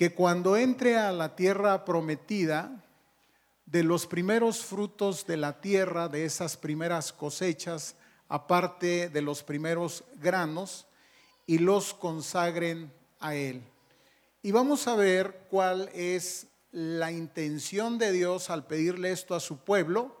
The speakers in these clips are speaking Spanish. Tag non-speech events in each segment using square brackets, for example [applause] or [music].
que cuando entre a la tierra prometida, de los primeros frutos de la tierra, de esas primeras cosechas, aparte de los primeros granos, y los consagren a Él. Y vamos a ver cuál es la intención de Dios al pedirle esto a su pueblo.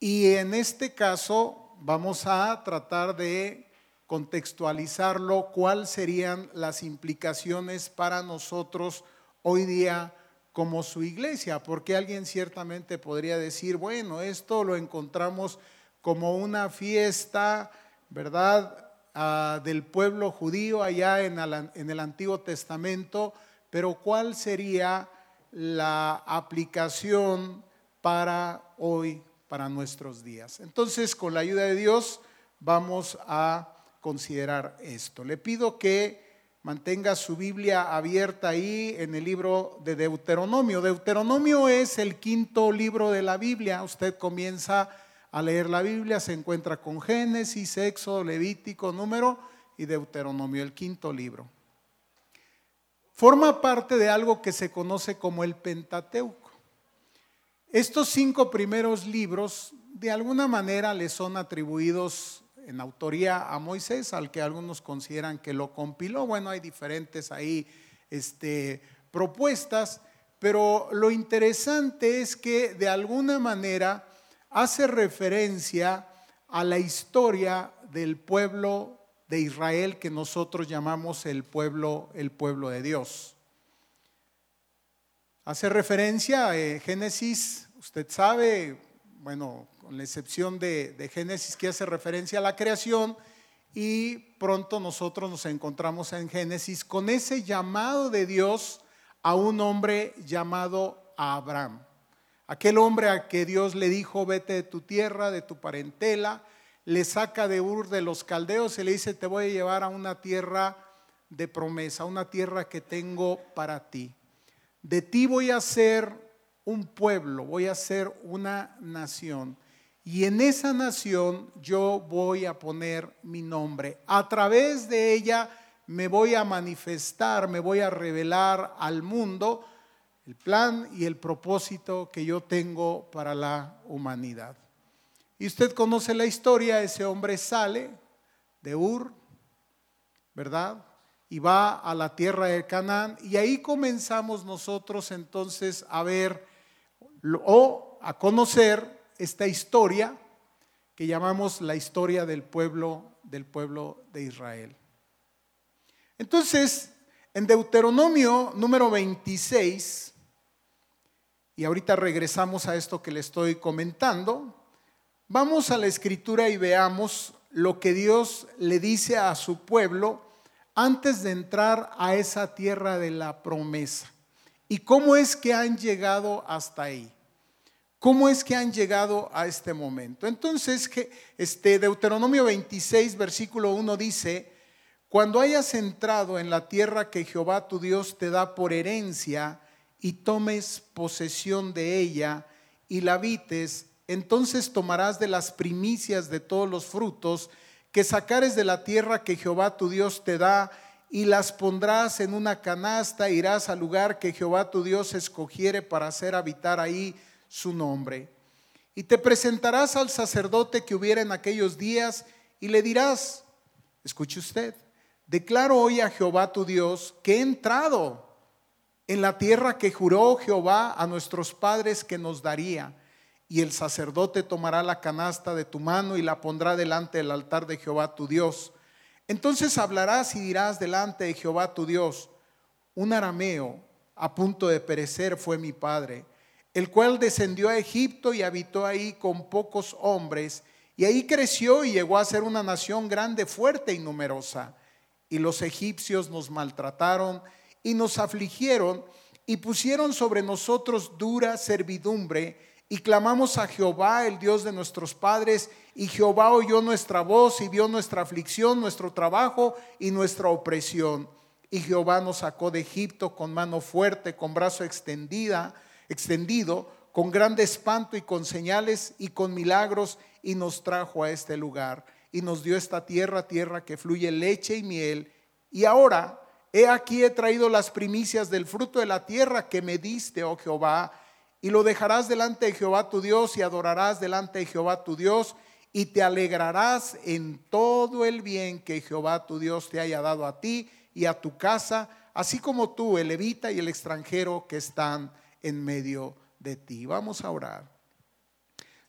Y en este caso vamos a tratar de contextualizarlo, cuáles serían las implicaciones para nosotros hoy día como su iglesia, porque alguien ciertamente podría decir, bueno, esto lo encontramos como una fiesta, ¿verdad? Ah, del pueblo judío allá en, en el Antiguo Testamento, pero ¿cuál sería la aplicación para hoy, para nuestros días? Entonces, con la ayuda de Dios, vamos a considerar esto. Le pido que mantenga su Biblia abierta ahí en el libro de Deuteronomio. Deuteronomio es el quinto libro de la Biblia. Usted comienza a leer la Biblia, se encuentra con Génesis, Éxodo, Levítico, Número y Deuteronomio, el quinto libro. Forma parte de algo que se conoce como el Pentateuco. Estos cinco primeros libros de alguna manera le son atribuidos en autoría a Moisés, al que algunos consideran que lo compiló. Bueno, hay diferentes ahí este, propuestas, pero lo interesante es que de alguna manera hace referencia a la historia del pueblo de Israel que nosotros llamamos el pueblo, el pueblo de Dios. Hace referencia a eh, Génesis, usted sabe, bueno, con la excepción de, Génesis que hace referencia a la creación, y pronto nosotros nos encontramos en Génesis con ese llamado de Dios a un hombre llamado Abraham. Aquel hombre a que Dios le dijo, vete de tu tierra, de tu parentela, le saca de Ur de los caldeos y le dice, te voy a llevar a una tierra de promesa, una tierra que tengo para ti. De ti voy a ser un pueblo, voy a ser una nación y en esa nación yo voy a poner mi nombre. A través de ella me voy a manifestar, me voy a revelar al mundo el plan y el propósito que yo tengo para la humanidad. Y usted conoce la historia, ese hombre sale de Ur, ¿verdad? Y va a la tierra de Canaán y ahí comenzamos nosotros entonces a ver o a conocer esta historia que llamamos la historia del pueblo del pueblo de Israel. Entonces, en Deuteronomio número 26, y ahorita regresamos a esto que le estoy comentando, vamos a la escritura y veamos lo que Dios le dice a su pueblo antes de entrar a esa tierra de la promesa y cómo es que han llegado hasta ahí. ¿Cómo es que han llegado a este momento? Entonces, este Deuteronomio 26, versículo 1 dice, cuando hayas entrado en la tierra que Jehová tu Dios te da por herencia y tomes posesión de ella y la habites, entonces tomarás de las primicias de todos los frutos que sacares de la tierra que Jehová tu Dios te da y las pondrás en una canasta, irás al lugar que Jehová tu Dios escogiere para hacer habitar ahí su nombre. Y te presentarás al sacerdote que hubiera en aquellos días y le dirás, escuche usted, declaro hoy a Jehová tu Dios que he entrado en la tierra que juró Jehová a nuestros padres que nos daría. Y el sacerdote tomará la canasta de tu mano y la pondrá delante del altar de Jehová tu Dios. Entonces hablarás y dirás delante de Jehová tu Dios, un arameo a punto de perecer fue mi padre el cual descendió a Egipto y habitó ahí con pocos hombres, y ahí creció y llegó a ser una nación grande, fuerte y numerosa. Y los egipcios nos maltrataron y nos afligieron y pusieron sobre nosotros dura servidumbre, y clamamos a Jehová, el Dios de nuestros padres, y Jehová oyó nuestra voz y vio nuestra aflicción, nuestro trabajo y nuestra opresión. Y Jehová nos sacó de Egipto con mano fuerte, con brazo extendida, extendido, con grande espanto y con señales y con milagros, y nos trajo a este lugar y nos dio esta tierra, tierra que fluye leche y miel. Y ahora He aquí he traído las primicias del fruto de la tierra que me diste, oh Jehová, y lo dejarás delante de Jehová tu Dios y adorarás delante de Jehová tu Dios y te alegrarás en todo el bien que Jehová tu Dios te haya dado a ti y a tu casa, así como tú, el levita y el extranjero que están en medio de ti. Vamos a orar.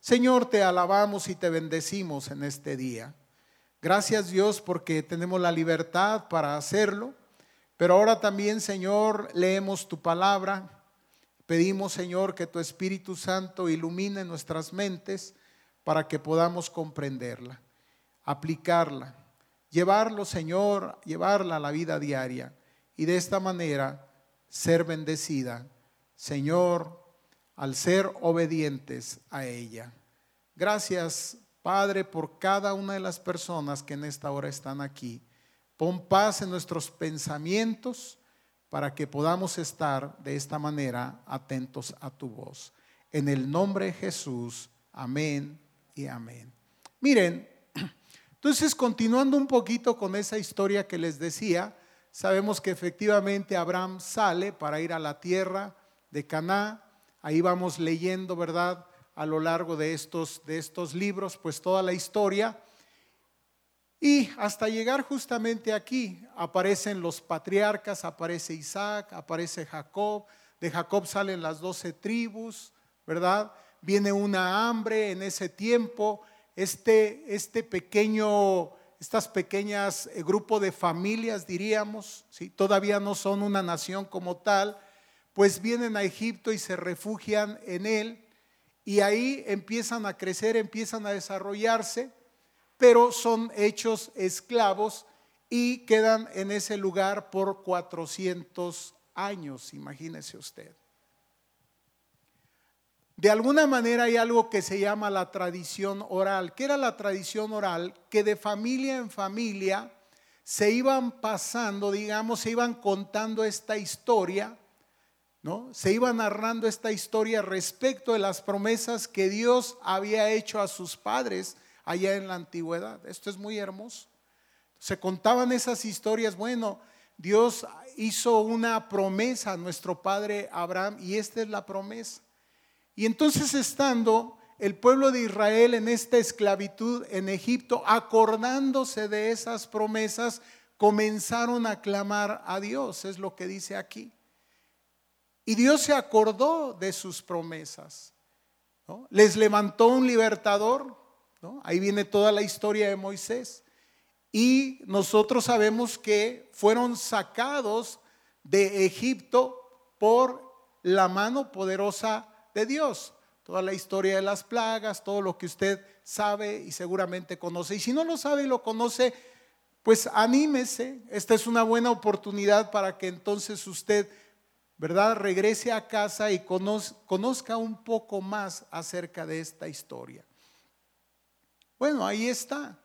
Señor, te alabamos y te bendecimos en este día. Gracias Dios porque tenemos la libertad para hacerlo. Pero ahora también, Señor, leemos tu palabra. Pedimos, Señor, que tu Espíritu Santo ilumine nuestras mentes para que podamos comprenderla, aplicarla, llevarlo, Señor, llevarla a la vida diaria y de esta manera ser bendecida, Señor, al ser obedientes a ella. Gracias, Padre, por cada una de las personas que en esta hora están aquí Pon paz en nuestros pensamientos para que podamos estar de esta manera atentos a tu voz. En el nombre de Jesús, amén y amén. Miren, [clears throat] entonces continuando un poquito con esa historia que les decía, sabemos que efectivamente Abraham sale para ir a la tierra de Caná. Ahí vamos leyendo, ¿verdad? A lo largo de estos, de estos libros, pues toda la historia. Y hasta llegar justamente aquí, aparecen los patriarcas, aparece Isaac, aparece Jacob, de Jacob salen las doce tribus, ¿verdad? Viene una hambre en ese tiempo, este, este pequeño, estas pequeñas eh, grupo de familias, diríamos, ¿sí? todavía no son una nación como tal, pues vienen a Egipto y se refugian en él, y ahí empiezan a crecer, empiezan a desarrollarse, pero son hechos esclavos y quedan en ese lugar por 400 años, imagínese usted. De alguna manera hay algo que se llama la tradición oral. ¿Qué era la tradición oral? Que de familia en familia se iban pasando, digamos, se iban contando esta historia, Se iba narrando esta historia respecto de las promesas que Dios había hecho a sus padres allá en la antigüedad. Esto es muy hermoso. Se contaban esas historias, bueno, Dios hizo una promesa a nuestro padre Abraham y esta es la promesa. Y entonces estando el pueblo de Israel en esta esclavitud en Egipto, acordándose de esas promesas, comenzaron a clamar a Dios, es lo que dice aquí. Y Dios se acordó de sus promesas. Les levantó un libertador, Ahí viene toda la historia de Moisés. Y nosotros sabemos que fueron sacados de Egipto por la mano poderosa de Dios. Toda la historia de las plagas, todo lo que usted sabe y seguramente conoce. Y si no lo sabe y lo conoce, pues anímese. Esta es una buena oportunidad para que entonces usted, ¿verdad?, regrese a casa y conozca un poco más acerca de esta historia. Bueno, ahí está.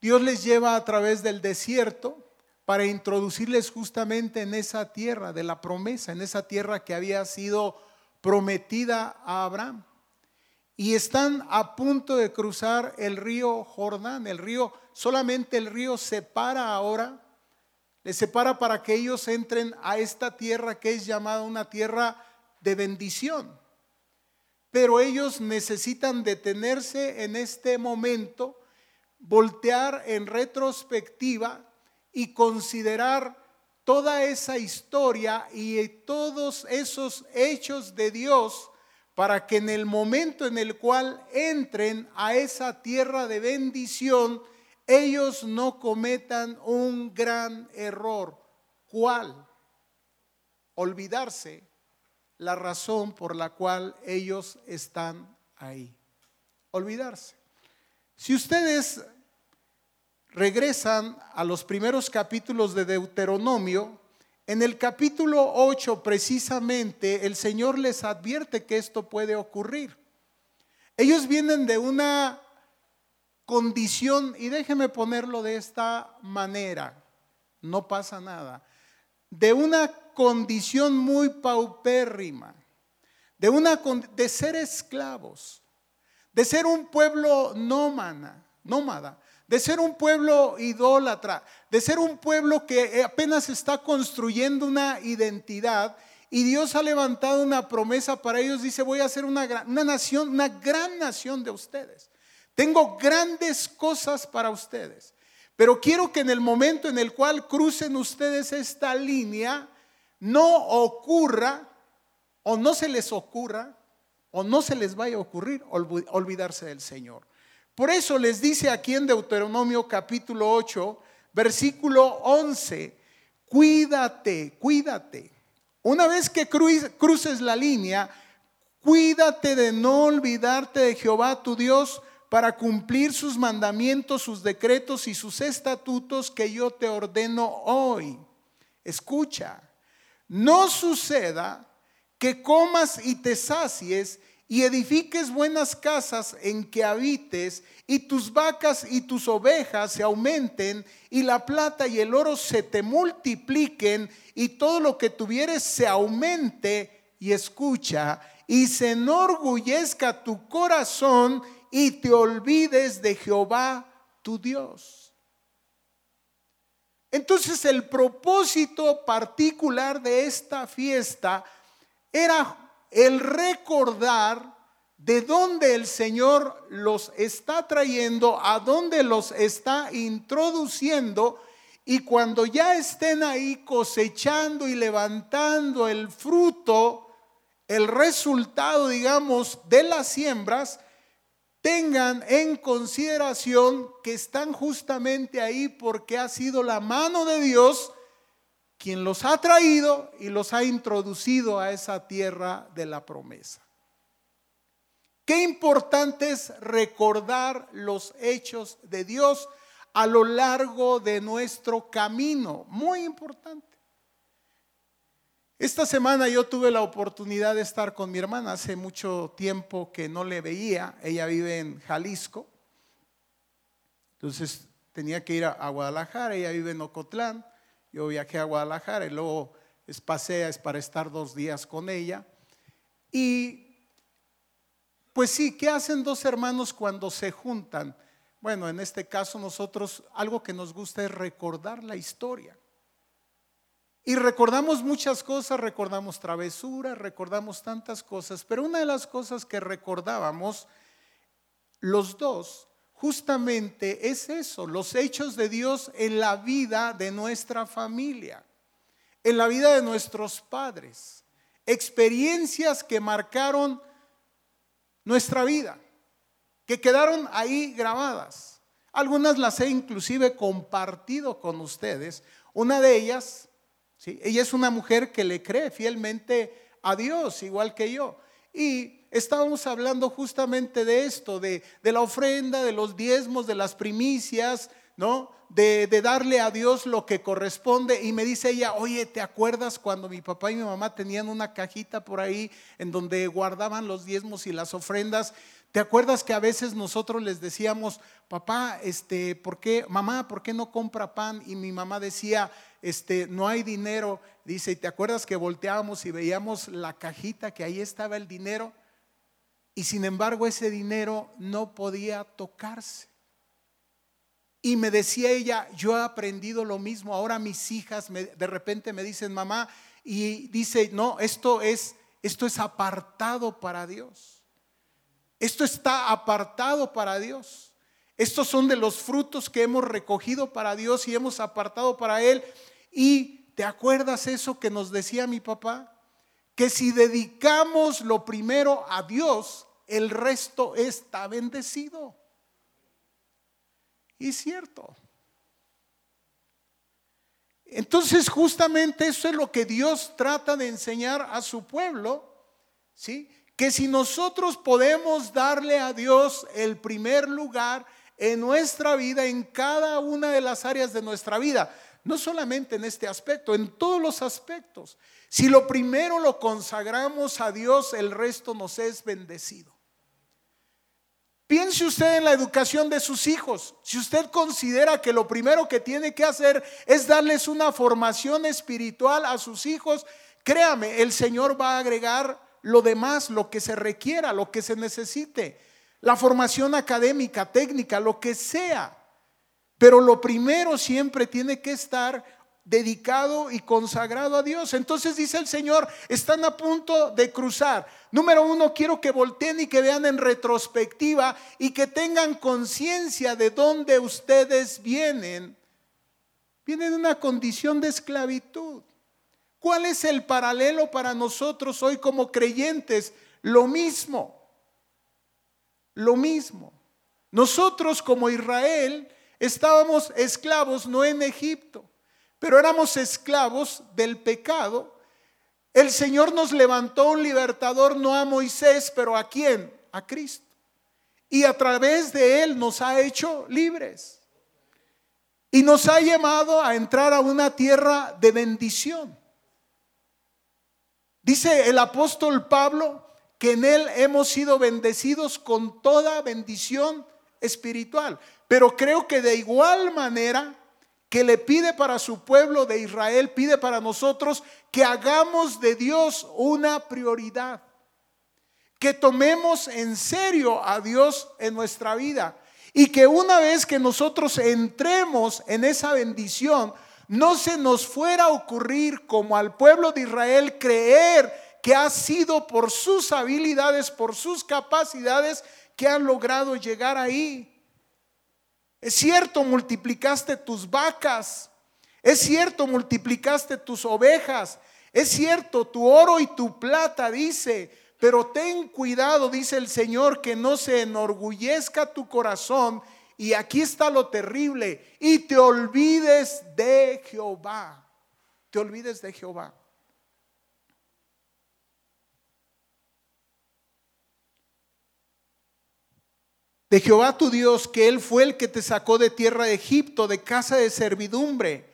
Dios les lleva a través del desierto para introducirles justamente en esa tierra de la promesa, en esa tierra que había sido prometida a Abraham. Y están a punto de cruzar el río Jordán. El río, solamente el río separa ahora, les separa para que ellos entren a esta tierra que es llamada una tierra de bendición. Pero ellos necesitan detenerse en este momento, voltear en retrospectiva y considerar toda esa historia y todos esos hechos de Dios para que en el momento en el cual entren a esa tierra de bendición, ellos no cometan un gran error. ¿Cuál? Olvidarse la razón por la cual ellos están ahí. Olvidarse. Si ustedes regresan a los primeros capítulos de Deuteronomio, en el capítulo 8 precisamente el Señor les advierte que esto puede ocurrir. Ellos vienen de una condición, y déjeme ponerlo de esta manera, no pasa nada, de una condición muy paupérrima, de, una, de ser esclavos, de ser un pueblo nómada, nómada, de ser un pueblo idólatra, de ser un pueblo que apenas está construyendo una identidad y Dios ha levantado una promesa para ellos. Dice, voy a hacer una, una nación, una gran nación de ustedes. Tengo grandes cosas para ustedes. Pero quiero que en el momento en el cual crucen ustedes esta línea, no ocurra o no se les ocurra o no se les vaya a ocurrir olvidarse del Señor. Por eso les dice aquí en Deuteronomio capítulo 8, versículo 11, cuídate, cuídate. Una vez que cruces la línea, cuídate de no olvidarte de Jehová tu Dios para cumplir sus mandamientos, sus decretos y sus estatutos que yo te ordeno hoy. Escucha, no suceda que comas y te sacies y edifiques buenas casas en que habites, y tus vacas y tus ovejas se aumenten, y la plata y el oro se te multipliquen, y todo lo que tuvieres se aumente, y escucha, y se enorgullezca tu corazón, y te olvides de Jehová tu Dios. Entonces el propósito particular de esta fiesta era el recordar de dónde el Señor los está trayendo, a dónde los está introduciendo, y cuando ya estén ahí cosechando y levantando el fruto, el resultado, digamos, de las siembras, tengan en consideración que están justamente ahí porque ha sido la mano de Dios quien los ha traído y los ha introducido a esa tierra de la promesa. Qué importante es recordar los hechos de Dios a lo largo de nuestro camino. Muy importante. Esta semana yo tuve la oportunidad de estar con mi hermana. Hace mucho tiempo que no le veía. Ella vive en Jalisco. Entonces tenía que ir a Guadalajara. Ella vive en Ocotlán. Yo viajé a Guadalajara y luego es pasea es para estar dos días con ella. Y pues sí, ¿qué hacen dos hermanos cuando se juntan? Bueno, en este caso nosotros algo que nos gusta es recordar la historia. Y recordamos muchas cosas, recordamos travesuras, recordamos tantas cosas, pero una de las cosas que recordábamos los dos justamente es eso, los hechos de Dios en la vida de nuestra familia, en la vida de nuestros padres, experiencias que marcaron nuestra vida, que quedaron ahí grabadas. Algunas las he inclusive compartido con ustedes. Una de ellas, ella es una mujer que le cree fielmente a Dios, igual que yo. Y estábamos hablando justamente de esto, de, la ofrenda, de los diezmos, de las primicias, ¿no? De, de, darle a Dios lo que corresponde. Y me dice ella, oye, ¿te acuerdas cuando mi papá y mi mamá tenían una cajita por ahí en donde guardaban los diezmos y las ofrendas? ¿Te acuerdas que a veces nosotros les decíamos, papá, este, ¿por qué, mamá, ¿por qué no compra pan? Y mi mamá decía, este, no hay dinero. Dice, ¿y te acuerdas que volteábamos y veíamos la cajita que ahí estaba el dinero? Y sin embargo ese dinero no podía tocarse. Y me decía ella, yo he aprendido lo mismo, ahora mis hijas de repente me dicen, mamá, y dice, no, esto es, esto es apartado para Dios. Esto está apartado para Dios. Estos son de los frutos que hemos recogido para Dios y hemos apartado para Él. Y ¿te acuerdas eso que nos decía mi papá? que si dedicamos lo primero a Dios, el resto está bendecido. Y cierto. Entonces justamente eso es lo que Dios trata de enseñar a su pueblo, ¿sí? Que si nosotros podemos darle a Dios el primer lugar en nuestra vida, en cada una de las áreas de nuestra vida, no solamente en este aspecto, en todos los aspectos. Si lo primero lo consagramos a Dios, el resto nos es bendecido. Piense usted en la educación de sus hijos. Si usted considera que lo primero que tiene que hacer es darles una formación espiritual a sus hijos, créame, el Señor va a agregar lo demás, lo que se requiera, lo que se necesite. La formación académica, técnica, lo que sea. Pero lo primero siempre tiene que estar dedicado y consagrado a Dios. Entonces dice el Señor, están a punto de cruzar. Número uno, quiero que volteen y que vean en retrospectiva y que tengan conciencia de dónde ustedes vienen. Vienen de una condición de esclavitud. ¿Cuál es el paralelo para nosotros hoy como creyentes? Lo mismo, lo mismo. Nosotros como Israel estábamos esclavos no en Egipto, pero éramos esclavos del pecado. El Señor nos levantó un libertador no a Moisés, pero a quién? A Cristo. Y a través de Él nos ha hecho libres. Y nos ha llamado a entrar a una tierra de bendición. Dice el apóstol Pablo que en Él hemos sido bendecidos con toda bendición espiritual. Pero creo que de igual manera que le pide para su pueblo de Israel, pide para nosotros que hagamos de Dios una prioridad. Que tomemos en serio a Dios en nuestra vida. Y que una vez que nosotros entremos en esa bendición, no se nos fuera a ocurrir como al pueblo de Israel creer que ha sido por sus habilidades, por sus capacidades, que han logrado llegar ahí. Es cierto, multiplicaste tus vacas. Es cierto, multiplicaste tus ovejas. Es cierto, tu oro y tu plata, dice. Pero ten cuidado, dice el Señor, que no se enorgullezca tu corazón. Y aquí está lo terrible. Y te olvides de Jehová. Te olvides de Jehová. de Jehová tu Dios, que Él fue el que te sacó de tierra de Egipto, de casa de servidumbre,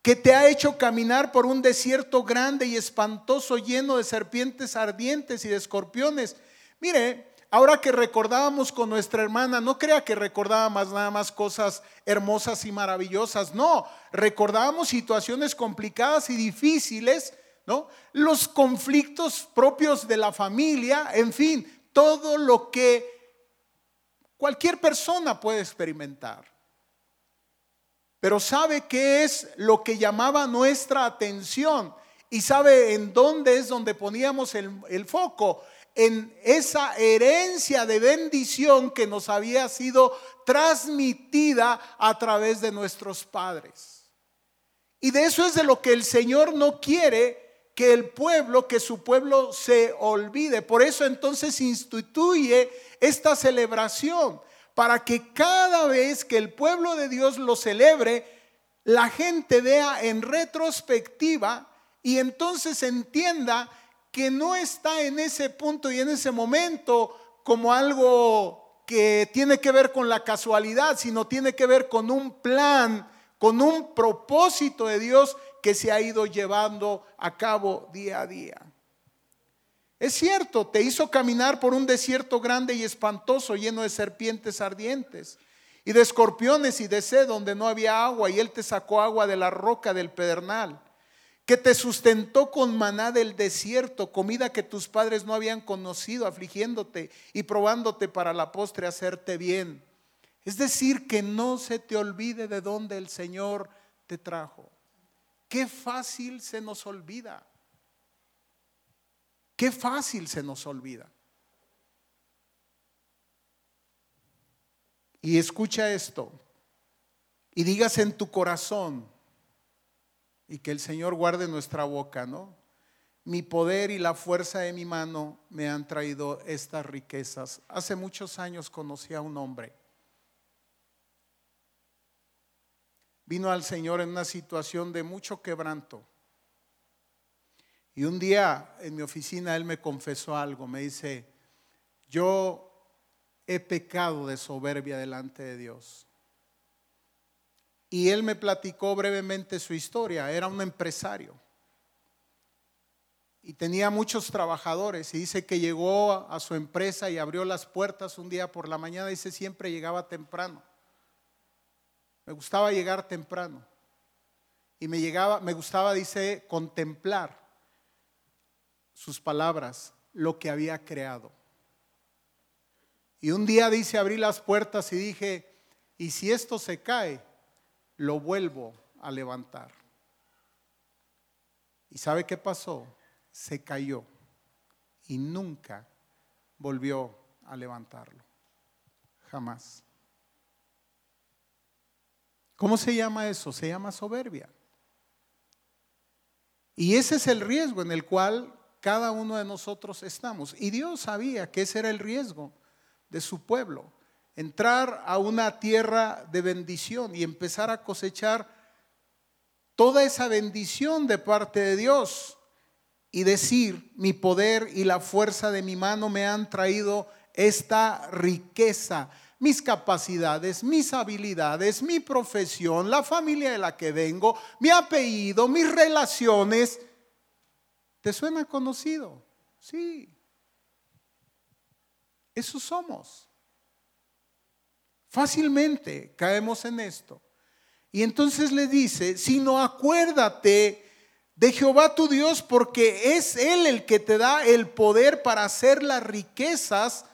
que te ha hecho caminar por un desierto grande y espantoso, lleno de serpientes ardientes y de escorpiones. Mire, ahora que recordábamos con nuestra hermana, no crea que recordábamos nada más cosas hermosas y maravillosas, no, recordábamos situaciones complicadas y difíciles, ¿no? Los conflictos propios de la familia, en fin, todo lo que cualquier persona puede experimentar. Pero sabe qué es lo que llamaba nuestra atención y sabe en dónde es donde poníamos el, foco, en esa herencia de bendición que nos había sido transmitida a través de nuestros padres. Y de eso es de lo que el Señor no quiere que el pueblo, que su pueblo se olvide. Por eso entonces instituye esta celebración, para que cada vez que el pueblo de Dios lo celebre, la gente vea en retrospectiva y entonces entienda que no está en ese punto y en ese momento como algo que tiene que ver con la casualidad, sino tiene que ver con un plan, con un propósito de Dios que se ha ido llevando a cabo día a día. Es cierto, te hizo caminar por un desierto grande y espantoso, lleno de serpientes ardientes y de escorpiones y de sed donde no había agua, y Él te sacó agua de la roca del pedernal, que te sustentó con maná del desierto, comida que tus padres no habían conocido, afligiéndote y probándote para la postre hacerte bien. Es decir, que no se te olvide de dónde el Señor te trajo. Qué fácil se nos olvida. Qué fácil se nos olvida. Y escucha esto. Y digas en tu corazón, y que el Señor guarde nuestra boca, ¿no? Mi poder y la fuerza de mi mano me han traído estas riquezas. Hace muchos años conocí a un hombre vino al Señor en una situación de mucho quebranto. Y un día en mi oficina él me confesó algo, me dice, yo he pecado de soberbia delante de Dios. Y él me platicó brevemente su historia, era un empresario y tenía muchos trabajadores y dice que llegó a su empresa y abrió las puertas un día por la mañana, dice siempre llegaba temprano. Me gustaba llegar temprano. Y me llegaba, me gustaba, dice, contemplar sus palabras, lo que había creado. Y un día dice, abrí las puertas y dije, ¿y si esto se cae? Lo vuelvo a levantar. ¿Y sabe qué pasó? Se cayó y nunca volvió a levantarlo. Jamás. ¿Cómo se llama eso? Se llama soberbia. Y ese es el riesgo en el cual cada uno de nosotros estamos. Y Dios sabía que ese era el riesgo de su pueblo. Entrar a una tierra de bendición y empezar a cosechar toda esa bendición de parte de Dios y decir, mi poder y la fuerza de mi mano me han traído esta riqueza mis capacidades, mis habilidades, mi profesión, la familia de la que vengo, mi apellido, mis relaciones. ¿Te suena conocido? Sí. Eso somos. Fácilmente caemos en esto. Y entonces le dice, sino acuérdate de Jehová tu Dios, porque es Él el que te da el poder para hacer las riquezas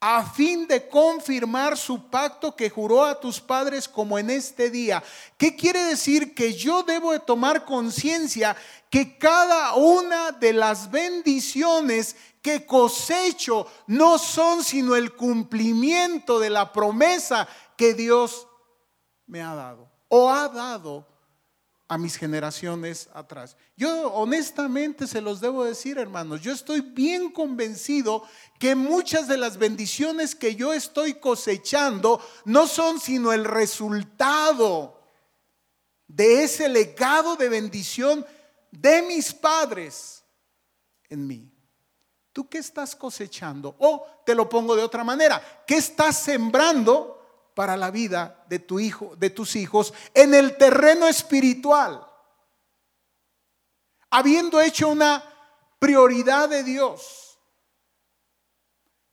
a fin de confirmar su pacto que juró a tus padres como en este día. ¿Qué quiere decir? Que yo debo de tomar conciencia que cada una de las bendiciones que cosecho no son sino el cumplimiento de la promesa que Dios me ha dado o ha dado a mis generaciones atrás. Yo honestamente se los debo decir, hermanos, yo estoy bien convencido que muchas de las bendiciones que yo estoy cosechando no son sino el resultado de ese legado de bendición de mis padres en mí. ¿Tú qué estás cosechando? O te lo pongo de otra manera, ¿qué estás sembrando para la vida de tu hijo, de tus hijos en el terreno espiritual. Habiendo hecho una prioridad de Dios,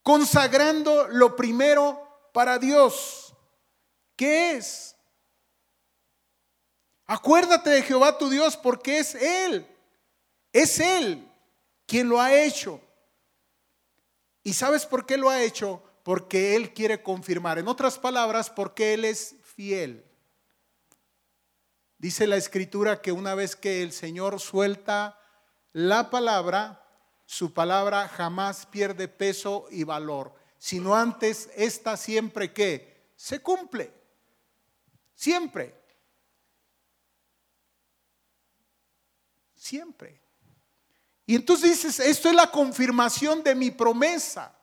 consagrando lo primero para Dios, ¿qué es? Acuérdate de Jehová tu Dios porque es Él, es Él quien lo ha hecho. ¿Y sabes por qué lo ha hecho? porque Él quiere confirmar. En otras palabras, porque Él es fiel. Dice la escritura que una vez que el Señor suelta la palabra, su palabra jamás pierde peso y valor, sino antes esta siempre que se cumple. Siempre. Siempre. Y entonces dices, esto es la confirmación de mi promesa.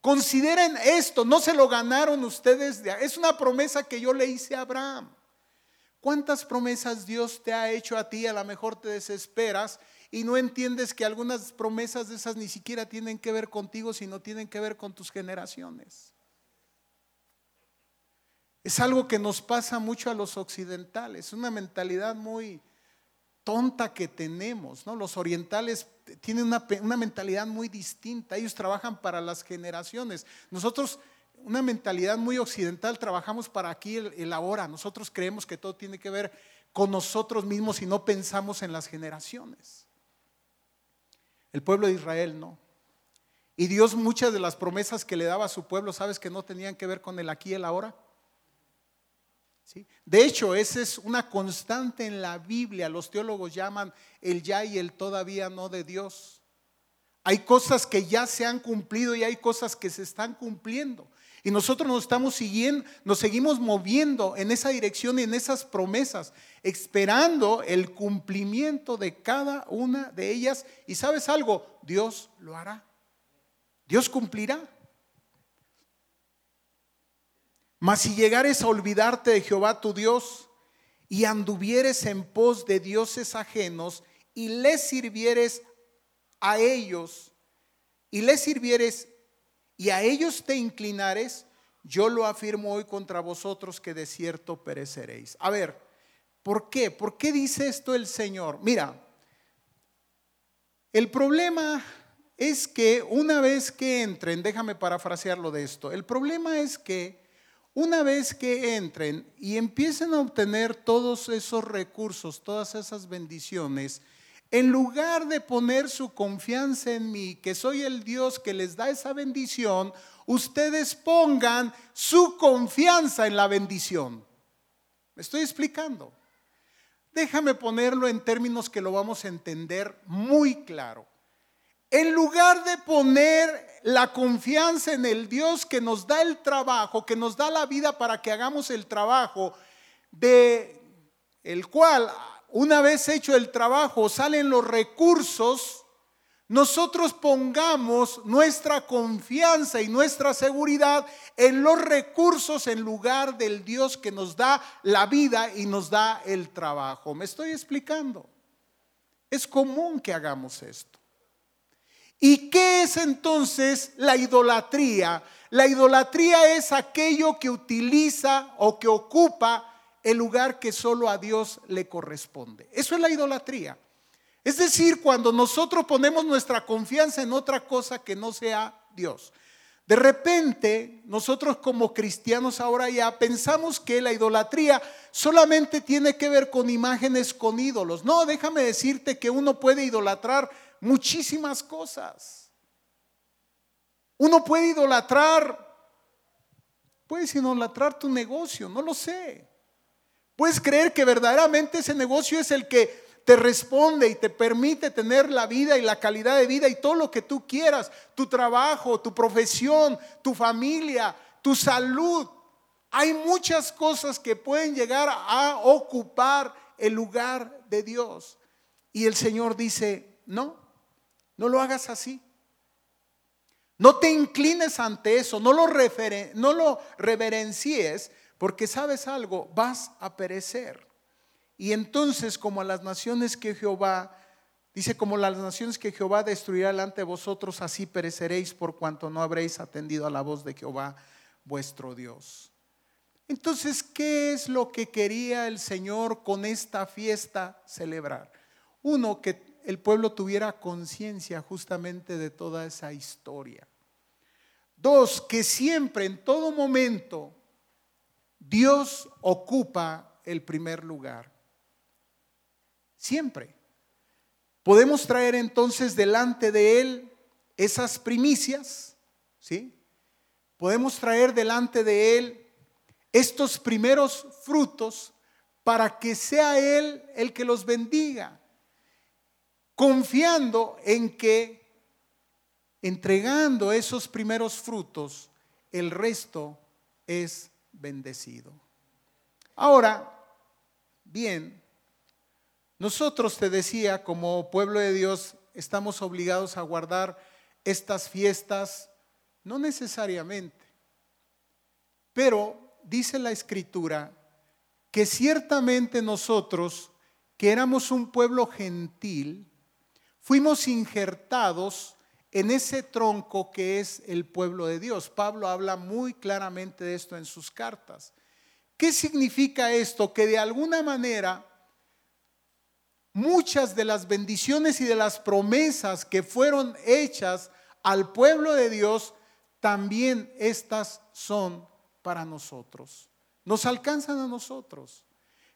Consideren esto, no se lo ganaron ustedes, es una promesa que yo le hice a Abraham. ¿Cuántas promesas Dios te ha hecho a ti? A lo mejor te desesperas y no entiendes que algunas promesas de esas ni siquiera tienen que ver contigo, sino tienen que ver con tus generaciones. Es algo que nos pasa mucho a los occidentales, una mentalidad muy tonta que tenemos. Los orientales tienen una, mentalidad muy distinta, ellos trabajan para las generaciones. Nosotros, una mentalidad muy occidental, trabajamos para aquí el ahora. Nosotros creemos que todo tiene que ver con nosotros mismos y no pensamos en las generaciones. El pueblo de Israel no. Y Dios muchas de las promesas que le daba a su pueblo, ¿sabes que no tenían que ver con el aquí y el ahora? De hecho, esa es una constante en la Biblia. Los teólogos llaman el ya y el todavía no de Dios. Hay cosas que ya se han cumplido y hay cosas que se están cumpliendo. Y nosotros nos estamos siguiendo, nos seguimos moviendo en esa dirección y en esas promesas, esperando el cumplimiento de cada una de ellas. Y sabes algo, Dios lo hará. Dios cumplirá. Mas si llegares a olvidarte de Jehová tu Dios y anduvieres en pos de dioses ajenos y les sirvieres a ellos y les sirvieres y a ellos te inclinares, yo lo afirmo hoy contra vosotros que de cierto pereceréis. A ver, ¿por qué? ¿Por qué dice esto el Señor? Mira, el problema es que una vez que entren, déjame parafrasearlo de esto, el problema es que una vez que entren y empiecen a obtener todos esos recursos, todas esas bendiciones, en lugar de poner su confianza en mí, que soy el Dios que les da esa bendición, ustedes pongan su confianza en la bendición. ¿Me estoy explicando? Déjame ponerlo en términos que lo vamos a entender muy claro. En lugar de poner la confianza en el Dios que nos da el trabajo, que nos da la vida para que hagamos el trabajo, de el cual una vez hecho el trabajo salen los recursos, nosotros pongamos nuestra confianza y nuestra seguridad en los recursos en lugar del Dios que nos da la vida y nos da el trabajo. ¿Me estoy explicando? Es común que hagamos esto. ¿Y qué es entonces la idolatría? La idolatría es aquello que utiliza o que ocupa el lugar que solo a Dios le corresponde. Eso es la idolatría. Es decir, cuando nosotros ponemos nuestra confianza en otra cosa que no sea Dios. De repente, nosotros como cristianos ahora ya pensamos que la idolatría solamente tiene que ver con imágenes, con ídolos. No, déjame decirte que uno puede idolatrar muchísimas cosas. Uno puede idolatrar, puedes idolatrar tu negocio, no lo sé. Puedes creer que verdaderamente ese negocio es el que te responde y te permite tener la vida y la calidad de vida y todo lo que tú quieras, tu trabajo, tu profesión, tu familia, tu salud. Hay muchas cosas que pueden llegar a ocupar el lugar de Dios. Y el Señor dice, no, no lo hagas así. No te inclines ante eso, no lo, reverencies, porque sabes algo, vas a perecer. Y entonces, como a las naciones que Jehová, dice, como las naciones que Jehová destruirá delante de vosotros, así pereceréis por cuanto no habréis atendido a la voz de Jehová vuestro Dios. Entonces, ¿qué es lo que quería el Señor con esta fiesta celebrar? Uno, que el pueblo tuviera conciencia justamente de toda esa historia. Dos, que siempre, en todo momento, Dios ocupa el primer lugar. Siempre. Podemos traer entonces delante de Él esas primicias, ¿sí? Podemos traer delante de Él estos primeros frutos para que sea Él el que los bendiga, confiando en que entregando esos primeros frutos, el resto es bendecido. Ahora, bien, nosotros, te decía, como pueblo de Dios, estamos obligados a guardar estas fiestas, no necesariamente, pero dice la escritura que ciertamente nosotros, que éramos un pueblo gentil, fuimos injertados en ese tronco que es el pueblo de Dios. Pablo habla muy claramente de esto en sus cartas. ¿Qué significa esto? Que de alguna manera muchas de las bendiciones y de las promesas que fueron hechas al pueblo de Dios, también estas son para nosotros. Nos alcanzan a nosotros.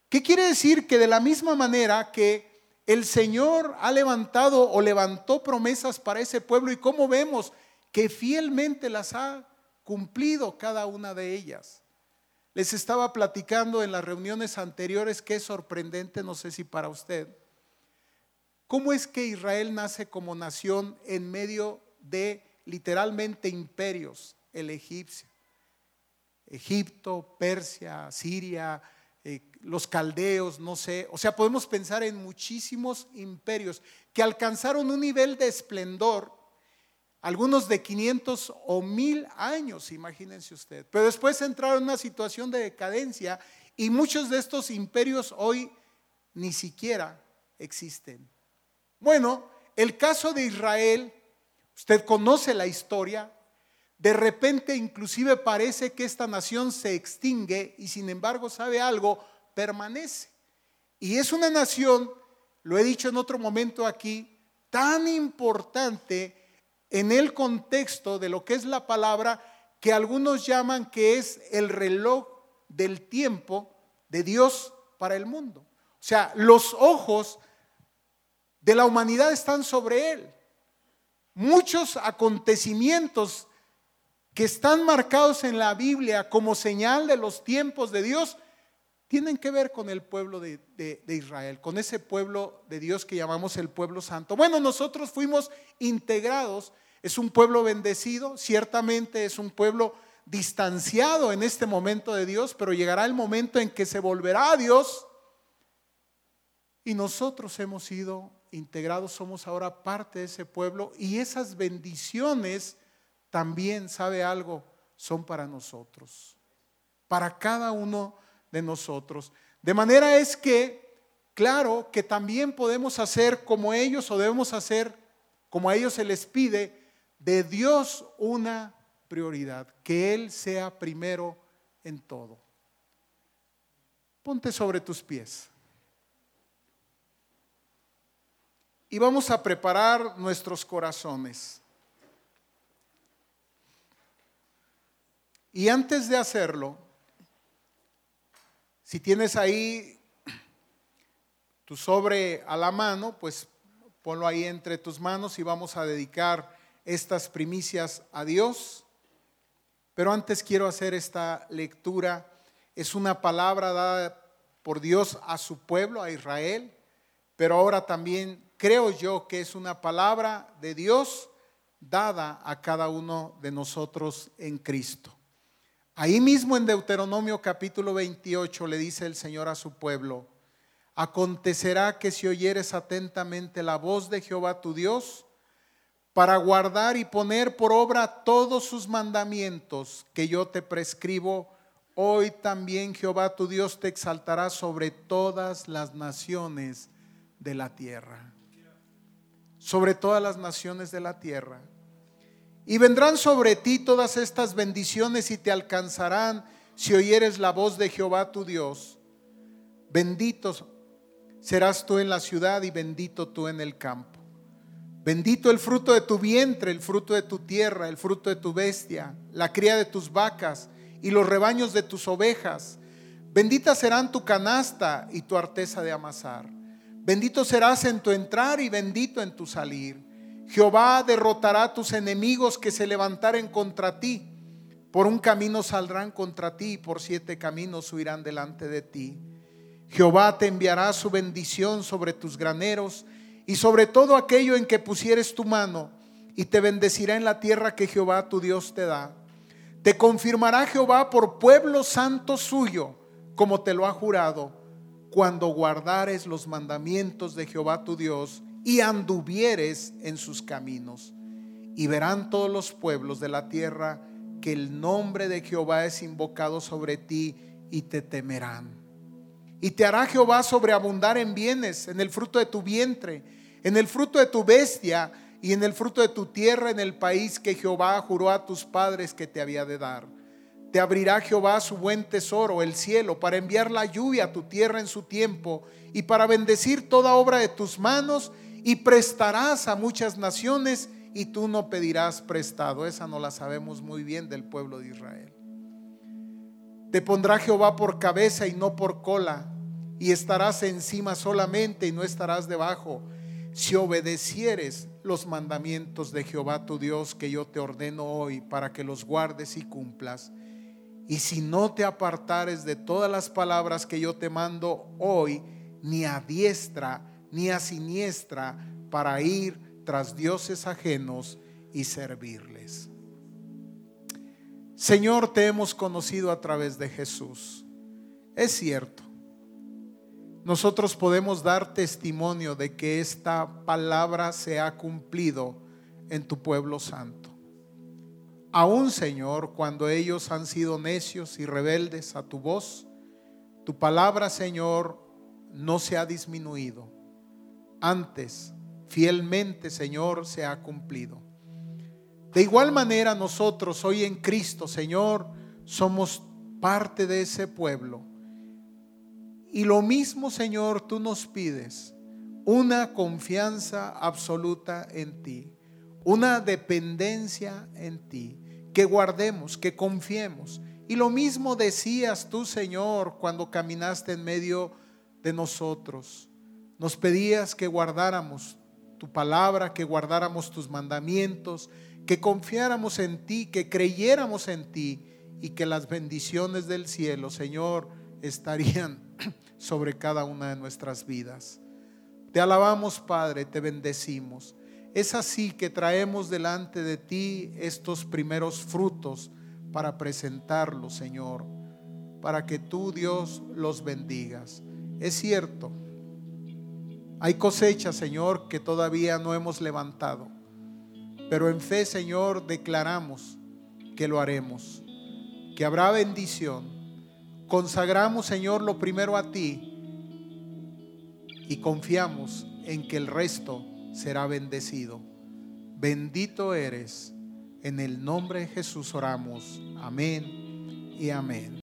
¿Qué quiere decir? Que de la misma manera que el Señor ha levantado o levantó promesas para ese pueblo y como vemos que fielmente las ha cumplido cada una de ellas. Les estaba platicando en las reuniones anteriores que es sorprendente, no sé si para usted, ¿Cómo es que Israel nace como nación en medio de literalmente imperios? El egipcio, Egipto, Persia, Siria, eh, los caldeos, no sé. O sea, podemos pensar en muchísimos imperios que alcanzaron un nivel de esplendor, algunos de 500 o 1000 años, imagínense usted. Pero después entraron en una situación de decadencia y muchos de estos imperios hoy ni siquiera existen. Bueno, el caso de Israel, usted conoce la historia, de repente inclusive parece que esta nación se extingue y sin embargo, ¿sabe algo? Permanece. Y es una nación, lo he dicho en otro momento aquí, tan importante en el contexto de lo que es la palabra que algunos llaman que es el reloj del tiempo de Dios para el mundo. O sea, los ojos de la humanidad están sobre él. Muchos acontecimientos que están marcados en la Biblia como señal de los tiempos de Dios tienen que ver con el pueblo de, Israel, con ese pueblo de Dios que llamamos el pueblo santo. Bueno, nosotros fuimos integrados, es un pueblo bendecido, ciertamente es un pueblo distanciado en este momento de Dios, pero llegará el momento en que se volverá a Dios y nosotros hemos sido integrados, somos ahora parte de ese pueblo y esas bendiciones también, ¿sabe algo? Son para nosotros, para cada uno de nosotros. De manera es que, claro, que también podemos hacer como ellos o debemos hacer como a ellos se les pide, de Dios una prioridad, que Él sea primero en todo. Ponte sobre tus pies. Y vamos a preparar nuestros corazones. Y antes de hacerlo, si tienes ahí tu sobre a la mano, pues ponlo ahí entre tus manos y vamos a dedicar estas primicias a Dios. Pero antes quiero hacer esta lectura. Es una palabra dada por Dios a su pueblo, a Israel, pero ahora también creo yo que es una palabra de Dios dada a cada uno de nosotros en Cristo. Ahí mismo en Deuteronomio capítulo 28 le dice el Señor a su pueblo, acontecerá que si oyeres atentamente la voz de Jehová tu Dios, para guardar y poner por obra todos sus mandamientos que yo te prescribo, hoy también Jehová tu Dios te exaltará sobre todas las naciones de la tierra. Sobre todas las naciones de la tierra. Y vendrán sobre ti todas estas bendiciones y te alcanzarán si oyeres la voz de Jehová tu Dios. Bendito serás tú en la ciudad y bendito tú en el campo. Bendito el fruto de tu vientre, el fruto de tu tierra, el fruto de tu bestia, la cría de tus vacas y los rebaños de tus ovejas. Bendita serán tu canasta y tu arteza de amasar. Bendito serás en tu entrar y bendito en tu salir. Jehová derrotará a tus enemigos que se levantaren contra ti. Por un camino saldrán contra ti y por siete caminos huirán delante de ti. Jehová te enviará su bendición sobre tus graneros y sobre todo aquello en que pusieres tu mano y te bendecirá en la tierra que Jehová tu Dios te da. Te confirmará Jehová por pueblo santo suyo, como te lo ha jurado, cuando guardares los mandamientos de Jehová tu Dios y anduvieres en sus caminos. Y verán todos los pueblos de la tierra que el nombre de Jehová es invocado sobre ti y te temerán. Y te hará Jehová sobreabundar en bienes, en el fruto de tu vientre, en el fruto de tu bestia y en el fruto de tu tierra, en el país que Jehová juró a tus padres que te había de dar. Te abrirá Jehová su buen tesoro, el cielo, para enviar la lluvia a tu tierra en su tiempo y para bendecir toda obra de tus manos y prestarás a muchas naciones y tú no pedirás prestado. Esa no la sabemos muy bien del pueblo de Israel. Te pondrá Jehová por cabeza y no por cola, y estarás encima solamente y no estarás debajo, si obedecieres los mandamientos de Jehová tu Dios que yo te ordeno hoy para que los guardes y cumplas. Y si no te apartares de todas las palabras que yo te mando hoy, ni a diestra ni a siniestra para ir tras dioses ajenos y servirles. Señor, te hemos conocido a través de Jesús. Es cierto. Nosotros podemos dar testimonio de que esta palabra se ha cumplido en tu pueblo santo. Aún, Señor, cuando ellos han sido necios y rebeldes a tu voz, tu palabra, Señor, no se ha disminuido antes fielmente, Señor, se ha cumplido. De igual manera nosotros hoy en Cristo, Señor, somos parte de ese pueblo. Y lo mismo, Señor, tú nos pides, una confianza absoluta en ti, una dependencia en ti, que guardemos, que confiemos. Y lo mismo decías tú, Señor, cuando caminaste en medio de nosotros nos pedías que guardáramos tu palabra, que guardáramos tus mandamientos, que confiáramos en ti, que creyéramos en ti y que las bendiciones del cielo, Señor, estarían [clears throat] sobre cada una de nuestras vidas. Te alabamos, Padre, te bendecimos. Es así que traemos delante de ti estos primeros frutos para presentarlos, Señor, para que tú, Dios, los bendigas. Es cierto, hay cosechas, Señor, que todavía no hemos levantado, pero en fe, Señor, declaramos que lo haremos, que habrá bendición. Consagramos, Señor, lo primero a ti y confiamos en que el resto será bendecido. Bendito eres. En el nombre de Jesús oramos. Amén y amén.